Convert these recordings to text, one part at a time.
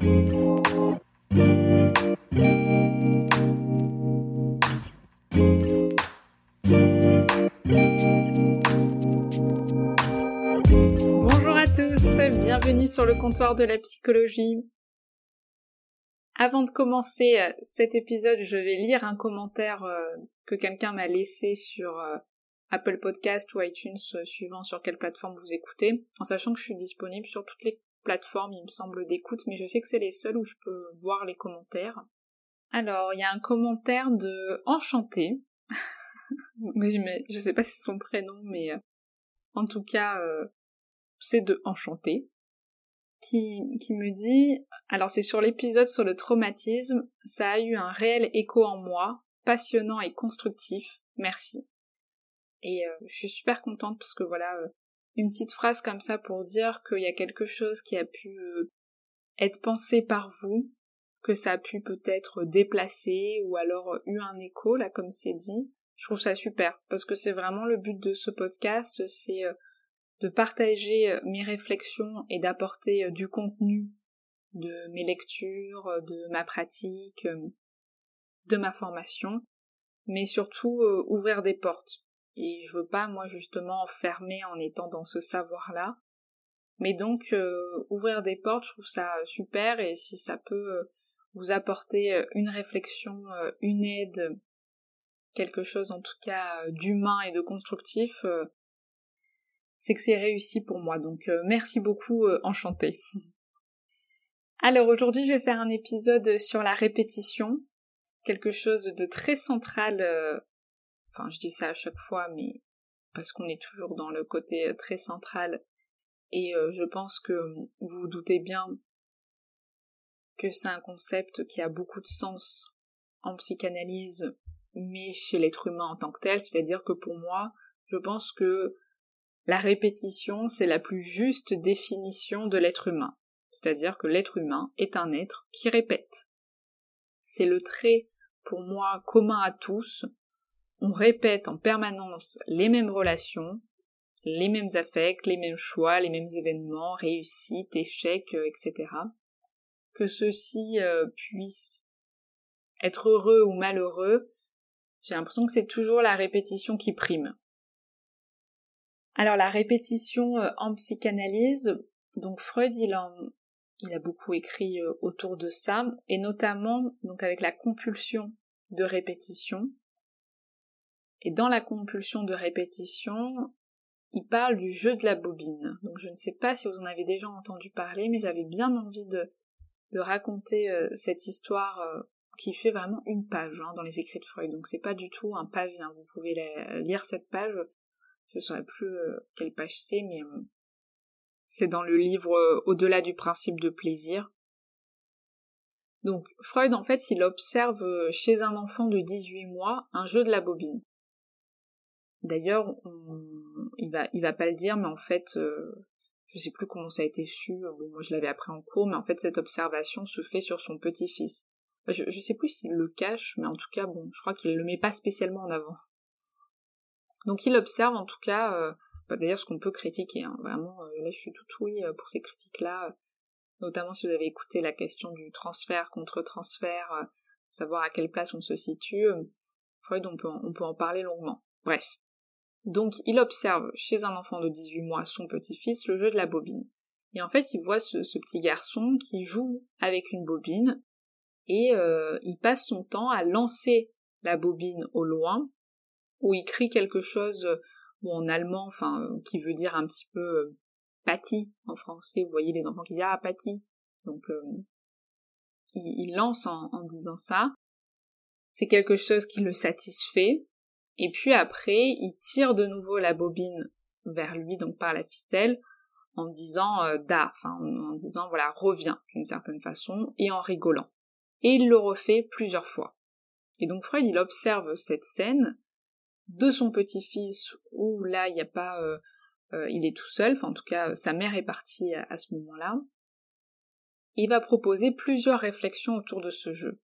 Bonjour à tous, bienvenue sur le comptoir de la psychologie. Avant de commencer euh, cet épisode, je vais lire un commentaire euh, que quelqu'un m'a laissé sur euh, Apple Podcast ou iTunes, suivant sur quelle plateforme vous écoutez, en sachant que je suis disponible sur toutes les plateformes, il me semble, d'écoute, mais je sais que c'est les seules où je peux voir les commentaires. Alors, il y a un commentaire de Enchanté. je sais pas si c'est son prénom, mais en tout cas, c'est de Enchanté qui, qui me dit, alors c'est sur l'épisode sur le traumatisme, ça a eu un réel écho en moi, passionnant et constructif, merci. Et euh, je suis super contente parce que voilà, euh, une petite phrase comme ça pour dire qu'il y a quelque chose qui a pu euh, être pensé par vous, que ça a pu peut-être déplacer ou alors eu un écho, là comme c'est dit, je trouve ça super parce que c'est vraiment le but de ce podcast, c'est de partager euh, mes réflexions et d'apporter euh, du contenu de mes lectures, euh, de ma pratique, de ma formation, mais surtout ouvrir des portes. Et je veux pas, moi, justement, fermer en étant dans ce savoir-là. Mais donc, ouvrir des portes, je trouve ça super, et si ça peut vous apporter une réflexion, une aide, quelque chose en tout cas d'humain et de constructif, c'est que c'est réussi pour moi. Donc euh, merci beaucoup, euh, enchanté. Alors aujourd'hui je vais faire un épisode sur la répétition, quelque chose de très central. Euh, enfin je dis ça à chaque fois, mais parce qu'on est toujours dans le côté très central. Et je pense que vous vous doutez bien que c'est un concept qui a beaucoup de sens en psychanalyse, mais chez l'être humain en tant que tel, c'est-à-dire que pour moi, je pense que la répétition, c'est la plus juste définition de l'être humain. C'est-à-dire que l'être humain est un être qui répète. C'est le trait, pour moi, commun à tous. On répète en permanence les mêmes relations, les mêmes affects, les mêmes choix, les mêmes événements, réussites, échecs, euh, etc. Que ceux-ci euh, puissent être heureux ou malheureux, j'ai l'impression que c'est toujours la répétition qui prime. Alors la répétition euh, en psychanalyse, donc Freud il, a beaucoup écrit autour de ça, et notamment donc avec la compulsion de répétition. Et dans la compulsion de répétition, il parle du jeu de la bobine. Donc je ne sais pas si vous en avez déjà entendu parler, mais j'avais bien envie de, raconter euh, cette histoire qui fait vraiment une page hein, dans les écrits de Freud. Donc c'est pas du tout un pavé, hein. vous pouvez lire cette page, je ne saurais plus euh, quelle page c'est, mais euh, c'est dans le livre euh, Au-delà du principe de plaisir. Donc Freud, en fait, il observe chez un enfant de 18 mois un jeu de la bobine. D'ailleurs, il va, va pas le dire, mais en fait, je sais plus comment ça a été su. Bon, moi je l'avais appris en cours, mais en fait cette observation se fait sur son petit-fils. Je, je sais plus s'il le cache, mais en tout cas, bon, je crois qu'il le met pas spécialement en avant. Donc il observe en tout cas, euh, bah, d'ailleurs ce qu'on peut critiquer, hein, vraiment, euh, là je suis tout oui euh, pour ces critiques-là, notamment si vous avez écouté la question du transfert contre transfert, savoir à quelle place on se situe, Freud on peut, on peut en parler longuement. Bref. Donc il observe chez un enfant de 18 mois, son petit-fils, le jeu de la bobine. Et en fait, il voit ce, petit garçon qui joue avec une bobine et il passe son temps à lancer la bobine au loin où il crie quelque chose euh, en allemand, enfin, euh, qui veut dire un petit peu euh, pâti en français. Vous voyez les enfants qui disent ah pâti. Donc il, lance en disant ça. C'est quelque chose qui le satisfait. Et puis après, il tire de nouveau la bobine vers lui, donc par la ficelle, en disant euh, da, enfin en, disant voilà reviens d'une certaine façon et en rigolant. Et il le refait plusieurs fois. Et donc Freud il observe cette scène de son petit-fils où là il n'y a pas euh, euh, il est tout seul, enfin en tout cas sa mère est partie à, à ce moment-là. Il va proposer plusieurs réflexions autour de ce jeu.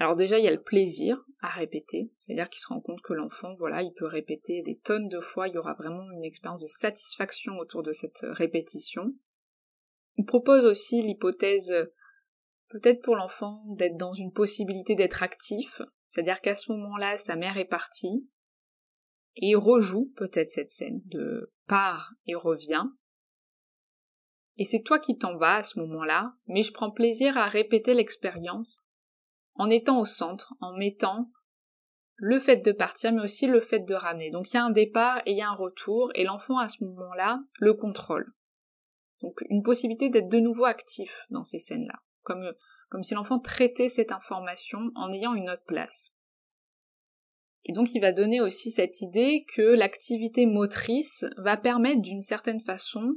Alors déjà, il y a le plaisir à répéter, c'est-à-dire qu'il se rend compte que l'enfant, voilà, il peut répéter des tonnes de fois, il y aura vraiment une expérience de satisfaction autour de cette répétition. Il propose aussi l'hypothèse, peut-être pour l'enfant, d'être dans une possibilité d'être actif, c'est-à-dire qu'à ce moment-là, sa mère est partie, et il rejoue peut-être cette scène de part et revient. Et c'est toi qui t'en vas à ce moment-là, mais je prends plaisir à répéter l'expérience en étant au centre, en mettant le fait de partir, mais aussi le fait de ramener. Donc il y a un départ et il y a un retour, et l'enfant à ce moment-là le contrôle. Donc une possibilité d'être de nouveau actif dans ces scènes-là, comme, comme si l'enfant traitait cette information en ayant une autre place. Et donc il va donner aussi cette idée que l'activité motrice va permettre d'une certaine façon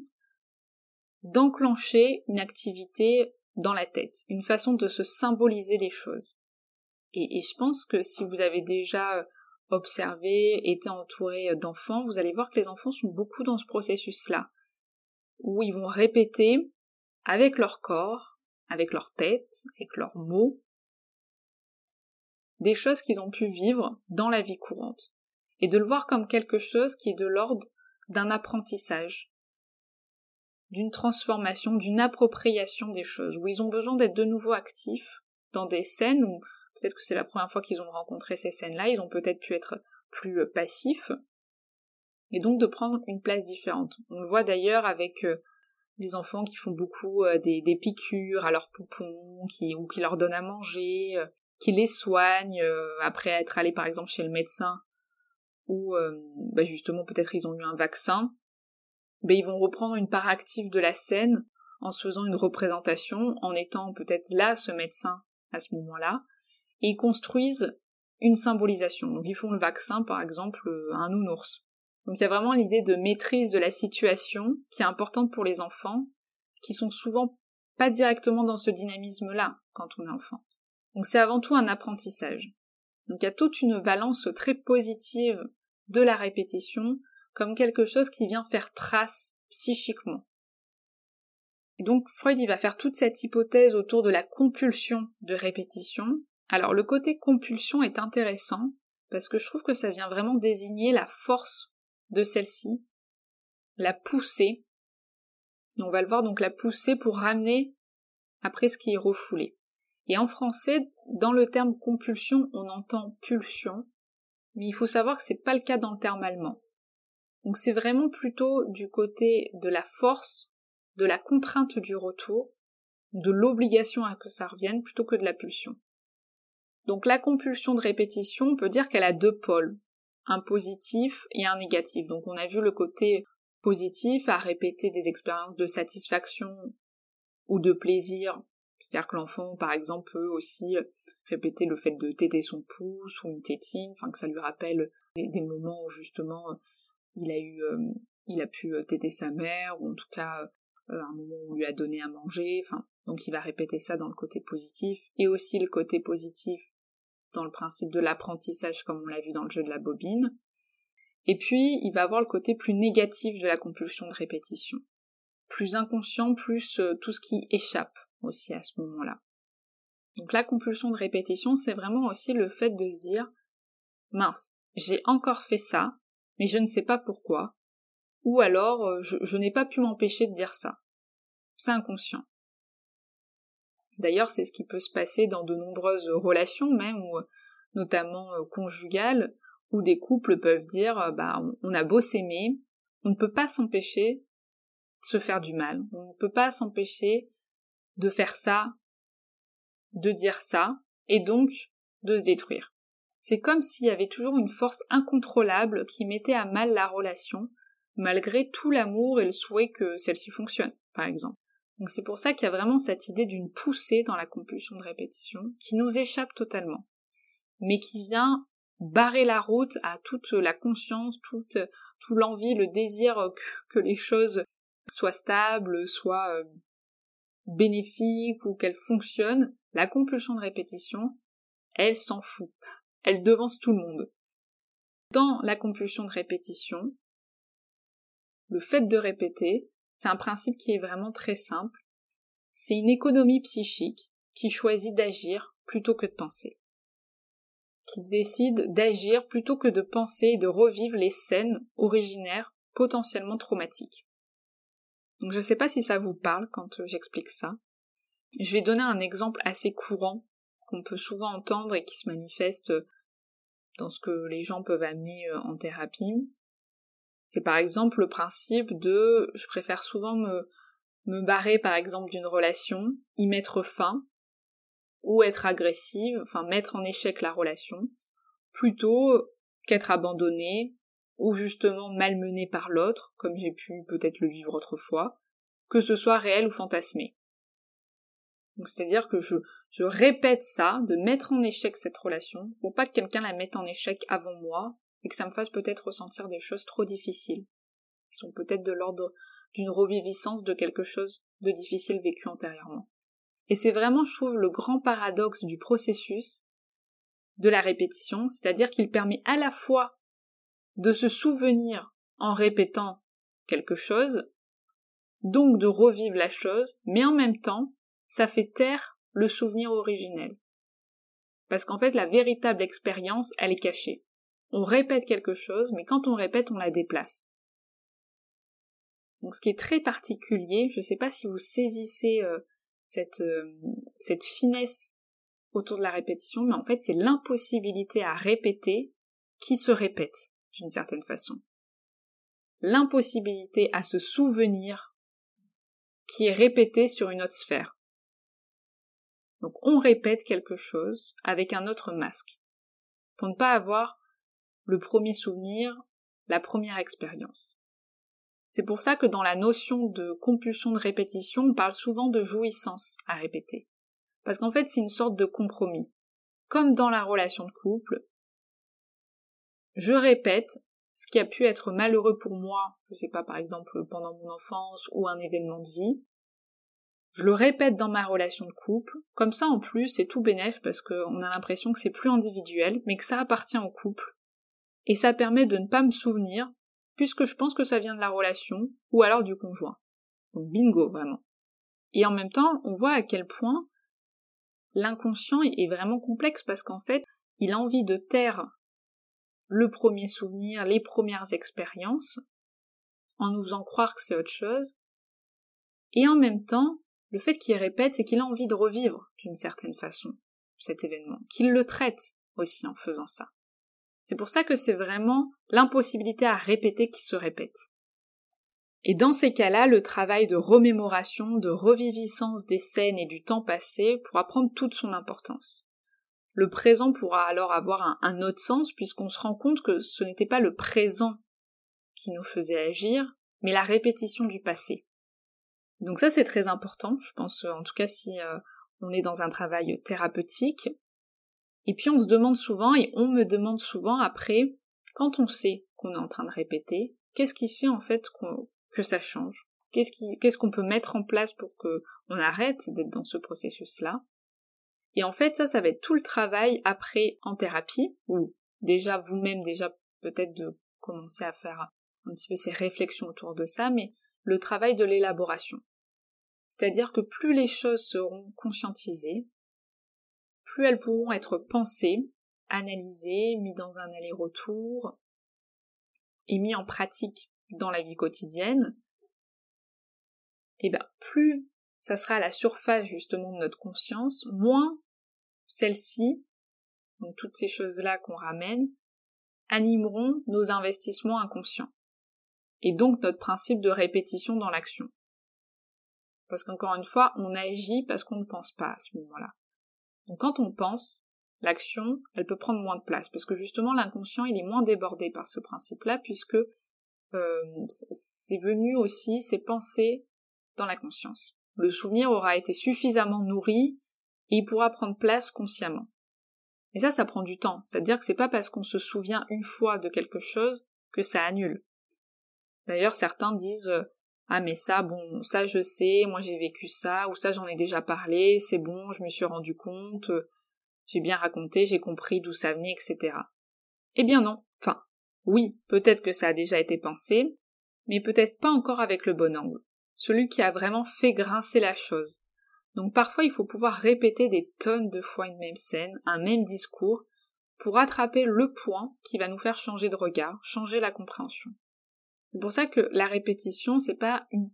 d'enclencher une activité dans la tête, une façon de se symboliser les choses. Et, je pense que si vous avez déjà euh, observé, été entouré euh, d'enfants, vous allez voir que les enfants sont beaucoup dans ce processus-là, où ils vont répéter avec leur corps, avec leur tête, avec leurs mots, des choses qu'ils ont pu vivre dans la vie courante, et de le voir comme quelque chose qui est de l'ordre d'un apprentissage, d'une transformation, d'une appropriation des choses, où ils ont besoin d'être de nouveau actifs dans des scènes où peut-être que c'est la première fois qu'ils ont rencontré ces scènes-là, ils ont peut-être pu être plus euh, passifs, et donc de prendre une place différente. On le voit d'ailleurs avec euh, des enfants qui font beaucoup euh, des, piqûres à leurs poupons, qui, ou qui leur donnent à manger, qui les soignent après être allés par exemple chez le médecin, ou bah, justement peut-être ils ont eu un vaccin, ben, ils vont reprendre une part active de la scène en se faisant une représentation, en étant peut-être là ce médecin à ce moment-là, et ils construisent une symbolisation. Donc ils font le vaccin par exemple un nounours. Donc il y a vraiment l'idée de maîtrise de la situation qui est importante pour les enfants, qui sont souvent pas directement dans ce dynamisme-là quand on est enfant. Donc c'est avant tout un apprentissage. Donc il y a toute une valence très positive de la répétition comme quelque chose qui vient faire trace psychiquement. Et donc Freud va faire toute cette hypothèse autour de la compulsion de répétition. Alors le côté compulsion est intéressant parce que je trouve que ça vient vraiment désigner la force de celle-ci, la pousser. Et on va le voir donc la pousser pour ramener après ce qui est refoulé. Et en français, dans le terme compulsion, on entend pulsion, mais il faut savoir que c'est pas le cas dans le terme allemand. Donc c'est vraiment plutôt du côté de la force, de la contrainte du retour, de l'obligation à que ça revienne plutôt que de la pulsion. Donc la compulsion de répétition, on peut dire qu'elle a deux pôles, un positif et un négatif. Donc on a vu le côté positif à répéter des expériences de satisfaction ou de plaisir. C'est-à-dire que l'enfant, par exemple, peut aussi répéter le fait de téter son pouce ou une tétine, enfin que ça lui rappelle des moments où justement il a eu, euh, il a pu euh, téter sa mère, ou en tout cas euh, un moment où on lui a donné à manger, enfin, donc il va répéter ça dans le côté positif, et aussi le côté positif dans le principe de l'apprentissage comme on l'a vu dans le jeu de la bobine, et puis il va avoir le côté plus négatif de la compulsion de répétition, plus inconscient, plus tout ce qui échappe aussi à ce moment-là. Donc la compulsion de répétition, c'est vraiment aussi le fait de se dire mince, j'ai encore fait ça, mais je ne sais pas pourquoi. Ou alors, euh, je, n'ai pas pu m'empêcher de dire ça. C'est inconscient. D'ailleurs, c'est ce qui peut se passer dans de nombreuses relations, même, ou, notamment euh, conjugales, où des couples peuvent dire, euh, bah, on a beau s'aimer, on ne peut pas s'empêcher de se faire du mal. On ne peut pas s'empêcher de faire ça, de dire ça, et donc de se détruire. C'est comme s'il y avait toujours une force incontrôlable qui mettait à mal la relation, malgré tout l'amour et le souhait que celle-ci fonctionne, par exemple. Donc c'est pour ça qu'il y a vraiment cette idée d'une poussée dans la compulsion de répétition, qui nous échappe totalement, mais qui vient barrer la route à toute la conscience, toute, tout l'envie, le désir que, les choses soit stable, soit euh, bénéfique ou qu'elle fonctionne, la compulsion de répétition, elle s'en fout. Elle devance tout le monde. Dans la compulsion de répétition, le fait de répéter, c'est un principe qui est vraiment très simple. C'est une économie psychique qui choisit d'agir plutôt que de penser. Qui décide d'agir plutôt que de penser et de revivre les scènes originaires potentiellement traumatiques. Donc je ne sais pas si ça vous parle quand j'explique ça. Je vais donner un exemple assez courant peut souvent entendre et qui se manifeste euh, dans ce que les gens peuvent amener euh, en thérapie. C'est par exemple le principe de je préfère souvent me, me barrer par exemple d'une relation, y mettre fin, ou être agressive, enfin mettre en échec la relation, plutôt qu'être abandonnée, ou justement malmené par l'autre, comme j'ai pu peut-être le vivre autrefois, que ce soit réel ou fantasmé. Donc c'est-à-dire que je, répète ça, de mettre en échec cette relation, pour pas que quelqu'un la mette en échec avant moi, et que ça me fasse peut-être ressentir des choses trop difficiles, qui sont peut-être de l'ordre d'une reviviscence de quelque chose de difficile vécu antérieurement. Et c'est vraiment, je trouve, le grand paradoxe du processus de la répétition, c'est-à-dire qu'il permet à la fois de se souvenir en répétant quelque chose, donc de revivre la chose, mais en même temps, ça fait taire le souvenir originel. Parce qu'en fait, la véritable expérience, elle est cachée. On répète quelque chose, mais quand on répète, on la déplace. Donc ce qui est très particulier, je ne sais pas si vous saisissez euh, cette, euh, cette finesse autour de la répétition, mais en fait c'est l'impossibilité à répéter qui se répète d'une certaine façon. L'impossibilité à se souvenir qui est répétée sur une autre sphère. Donc on répète quelque chose avec un autre masque, pour ne pas avoir le premier souvenir, la première expérience. C'est pour ça que dans la notion de compulsion de répétition, on parle souvent de jouissance à répéter. Parce qu'en fait, c'est une sorte de compromis. Comme dans la relation de couple, je répète ce qui a pu être malheureux pour moi, je sais pas, par exemple, pendant mon enfance ou un événement de vie. Je le répète dans ma relation de couple. Comme ça, en plus, c'est tout bénef parce qu'on a l'impression que c'est plus individuel, mais que ça appartient au couple. Et ça permet de ne pas me souvenir, puisque je pense que ça vient de la relation, ou alors du conjoint. Donc bingo, vraiment. Et en même temps, on voit à quel point l'inconscient est vraiment complexe parce qu'en fait, il a envie de taire le premier souvenir, les premières expériences, en nous faisant croire que c'est autre chose. Et en même temps, le fait qu'il répète, c'est qu'il a envie de revivre d'une certaine façon cet événement, qu'il le traite aussi en faisant ça. C'est pour ça que c'est vraiment l'impossibilité à répéter qui se répète. Et dans ces cas-là, le travail de remémoration, de reviviscence des scènes et du temps passé pourra prendre toute son importance. Le présent pourra alors avoir un, autre sens puisqu'on se rend compte que ce n'était pas le présent qui nous faisait agir, mais la répétition du passé. Donc ça c'est très important, je pense en tout cas si euh, on est dans un travail thérapeutique. Et puis on se demande souvent, et on me demande souvent après, quand on sait qu'on est en train de répéter, qu'est-ce qui fait en fait que ça change? Qu'est-ce qu'on peut mettre en place pour que on arrête d'être dans ce processus-là? Et en fait, ça, ça va être tout le travail après en thérapie, ou déjà vous-même, déjà peut-être de commencer à faire un petit peu ces réflexions autour de ça, mais le travail de l'élaboration. C'est-à-dire que plus les choses seront conscientisées, plus elles pourront être pensées, analysées, mises dans un aller-retour et mis en pratique dans la vie quotidienne, et bien plus ça sera à la surface justement de notre conscience, moins celle-ci, donc toutes ces choses-là qu'on ramène, animeront nos investissements inconscients. Et donc notre principe de répétition dans l'action. Parce qu'encore une fois, on agit parce qu'on ne pense pas à ce moment-là. Donc quand on pense, l'action, elle peut prendre moins de place, parce que justement l'inconscient, il est moins débordé par ce principe-là, puisque euh, c'est venu aussi, c'est pensé dans la conscience le souvenir aura été suffisamment nourri et il pourra prendre place consciemment. Et ça, ça prend du temps. C'est-à-dire que c'est pas parce qu'on se souvient une fois de quelque chose que ça annule. D'ailleurs, certains disent euh, ah mais ça, bon, ça je sais, moi j'ai vécu ça, ou ça j'en ai déjà parlé, c'est bon, je me suis rendu compte, euh, j'ai bien raconté, j'ai compris d'où ça venait, etc. Eh bien non, enfin, oui, peut-être que ça a déjà été pensé, mais peut-être pas encore avec le bon angle, celui qui a vraiment fait grincer la chose. Donc parfois il faut pouvoir répéter des tonnes de fois une même scène, un même discours, pour attraper le point qui va nous faire changer de regard, changer la compréhension. C'est pour ça que la répétition, c'est pas une.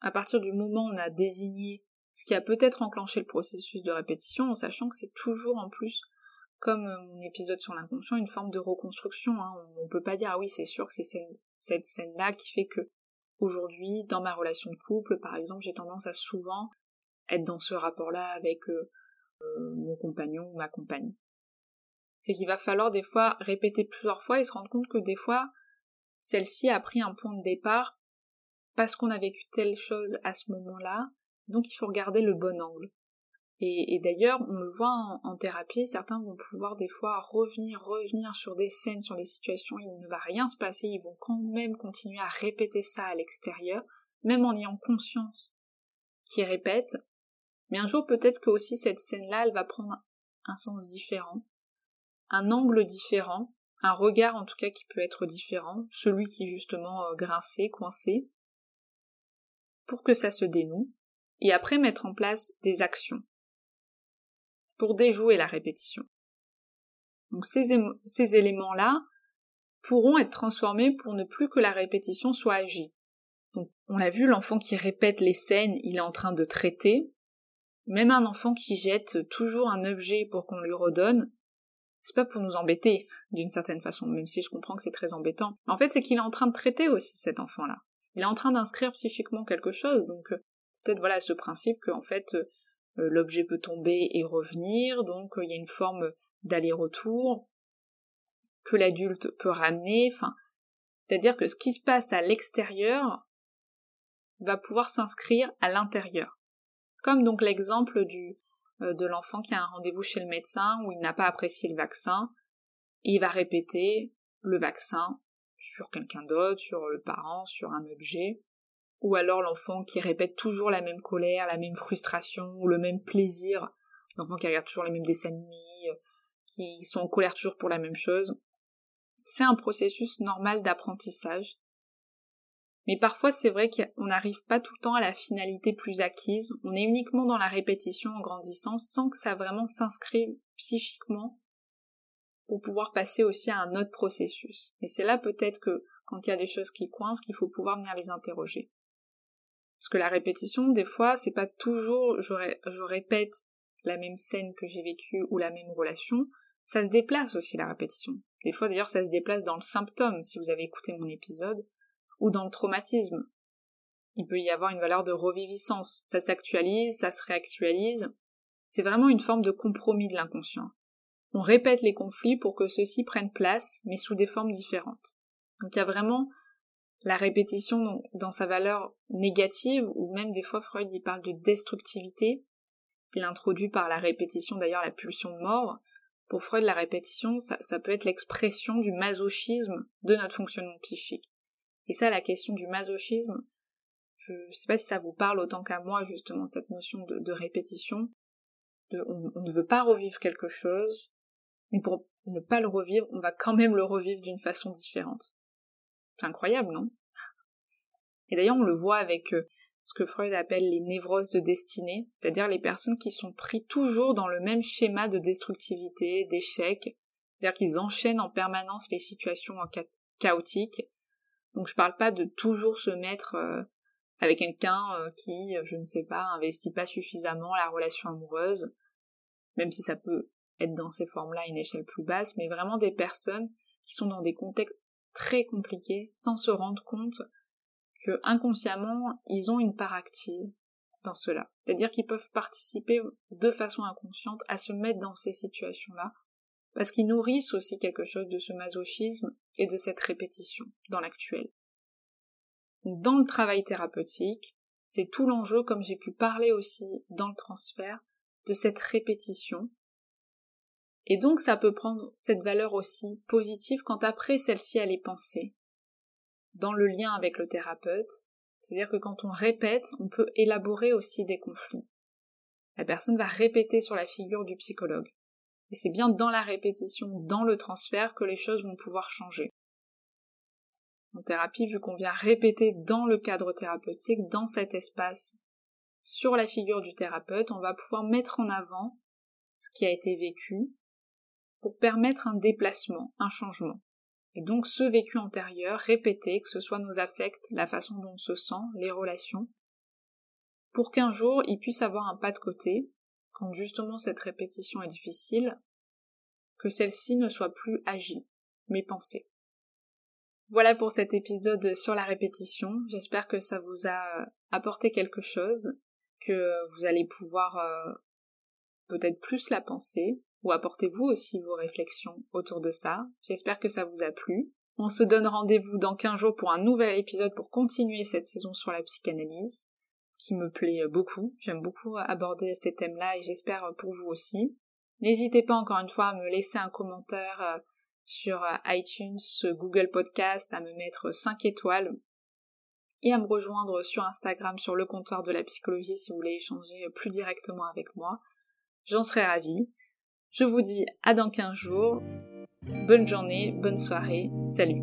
À partir du moment où on a désigné ce qui a peut-être enclenché le processus de répétition, en sachant que c'est toujours en plus, comme mon épisode sur l'inconscient, une forme de reconstruction. Hein. On, ne peut pas dire ah oui c'est sûr que c'est cette scène-là qui fait que aujourd'hui, dans ma relation de couple, par exemple, j'ai tendance à souvent être dans ce rapport-là avec euh, euh, mon compagnon ou ma compagne. C'est qu'il va falloir des fois répéter plusieurs fois et se rendre compte que des fois, celle-ci a pris un point de départ parce qu'on a vécu telle chose à ce moment-là, donc il faut regarder le bon angle. Et, d'ailleurs, on le voit en, thérapie, certains vont pouvoir des fois revenir, revenir sur des scènes, sur des situations, il ne va rien se passer, ils vont quand même continuer à répéter ça à l'extérieur, même en ayant conscience qu'ils répètent. Mais un jour, peut-être que aussi cette scène-là, elle va prendre un sens différent, un angle différent, un regard en tout cas qui peut être différent, celui qui justement euh, grincé, coincé, pour que ça se dénoue, et après mettre en place des actions pour déjouer la répétition. Donc ces, ces éléments-là pourront être transformés pour ne plus que la répétition soit agie. Donc on l'a vu, l'enfant qui répète les scènes, il est en train de traiter. Même un enfant qui jette toujours un objet pour qu'on lui redonne, c'est pas pour nous embêter, d'une certaine façon, même si je comprends que c'est très embêtant. En fait, c'est qu'il est en train de traiter aussi cet enfant-là. Il est en train d'inscrire psychiquement quelque chose, donc euh, peut-être voilà ce principe qu'en fait euh, euh, l'objet peut tomber et revenir, donc il y a une forme d'aller-retour que l'adulte peut ramener, enfin, c'est-à-dire que ce qui se passe à l'extérieur va pouvoir s'inscrire à l'intérieur. Comme donc l'exemple du de l'enfant qui a un rendez-vous chez le médecin où il n'a pas apprécié le vaccin, et il va répéter le vaccin sur quelqu'un d'autre, sur le parent, sur un objet, ou alors l'enfant qui répète toujours la même colère, la même frustration, ou le même plaisir, l'enfant qui regarde toujours les mêmes dessins animés, euh, qui sont en colère toujours pour la même chose. C'est un processus normal d'apprentissage mais parfois, c'est vrai qu'on n'arrive pas tout le temps à la finalité plus acquise. On est uniquement dans la répétition en grandissant sans que ça vraiment s'inscrive psychiquement pour pouvoir passer aussi à un autre processus. Et c'est là peut-être que quand il y a des choses qui coincent, qu'il faut pouvoir venir les interroger. Parce que la répétition, des fois, c'est pas toujours je, je répète la même scène que j'ai vécue ou la même relation. Ça se déplace aussi la répétition. Des fois d'ailleurs ça se déplace dans le symptôme, si vous avez écouté mon épisode ou dans le traumatisme. Il peut y avoir une valeur de reviviscence. Ça s'actualise, ça se réactualise. C'est vraiment une forme de compromis de l'inconscient. On répète les conflits pour que ceux-ci prennent place, mais sous des formes différentes. Donc il y a vraiment la répétition dans sa valeur négative, ou même des fois Freud y parle de destructivité. Il introduit par la répétition d'ailleurs la pulsion de mort. Pour Freud, la répétition, ça peut être l'expression du masochisme de notre fonctionnement psychique. Et ça, la question du masochisme, je ne sais pas si ça vous parle autant qu'à moi, justement, cette notion de, répétition. De, on, ne veut pas revivre quelque chose, mais pour ne pas le revivre, on va quand même le revivre d'une façon différente. C'est incroyable, non? Et d'ailleurs, on le voit avec euh, ce que Freud appelle les névroses de destinée, c'est-à-dire les personnes qui sont pris toujours dans le même schéma de destructivité, d'échec, c'est-à-dire qu'ils enchaînent en permanence les situations chaotiques, donc je parle pas de toujours se mettre euh, avec quelqu'un euh, qui, euh, je ne sais pas, investit pas suffisamment la relation amoureuse, même si ça peut être dans ces formes-là à une échelle plus basse, mais vraiment des personnes qui sont dans des contextes très compliqués sans se rendre compte que inconsciemment ils ont une part active dans cela. C'est-à-dire qu'ils peuvent participer de façon inconsciente à se mettre dans ces situations-là parce qu'ils nourrissent aussi quelque chose de ce masochisme et de cette répétition dans l'actuel. Dans le travail thérapeutique, c'est tout l'enjeu, comme j'ai pu parler aussi dans le transfert, de cette répétition. Et donc ça peut prendre cette valeur aussi positive quand après celle-ci elle est pensée, dans le lien avec le thérapeute, C'est-à-dire que quand on répète, on peut élaborer aussi des conflits. La personne va répéter sur la figure du psychologue. Et c'est bien dans la répétition, dans le transfert, que les choses vont pouvoir changer. En thérapie, vu qu'on vient répéter dans le cadre thérapeutique, dans cet espace, sur la figure du thérapeute, on va pouvoir mettre en avant ce qui a été vécu pour permettre un déplacement, un changement. Et donc ce vécu antérieur, répété, que ce soit nos affects, la façon dont on se sent, les relations, pour qu'un jour il puisse avoir un pas de côté, quand justement cette répétition est difficile, que celle-ci ne soit plus agie, mais pensée. Voilà pour cet épisode sur la répétition. J'espère que ça vous a apporté quelque chose, que vous allez pouvoir euh, peut-être plus la penser, ou apportez-vous aussi vos réflexions autour de ça. J'espère que ça vous a plu. On se donne rendez-vous dans 15 jours pour un nouvel épisode pour continuer cette saison sur la psychanalyse, qui me plaît beaucoup. J'aime beaucoup aborder ces thèmes-là et j'espère pour vous aussi. N'hésitez pas encore une fois à me laisser un commentaire euh, sur euh, iTunes, Google Podcast, à me mettre 5 étoiles et à me rejoindre sur Instagram sur le comptoir de la psychologie si vous voulez échanger plus directement avec moi. J'en serais ravie. Je vous dis à dans 15 jours. Bonne journée, bonne soirée. Salut.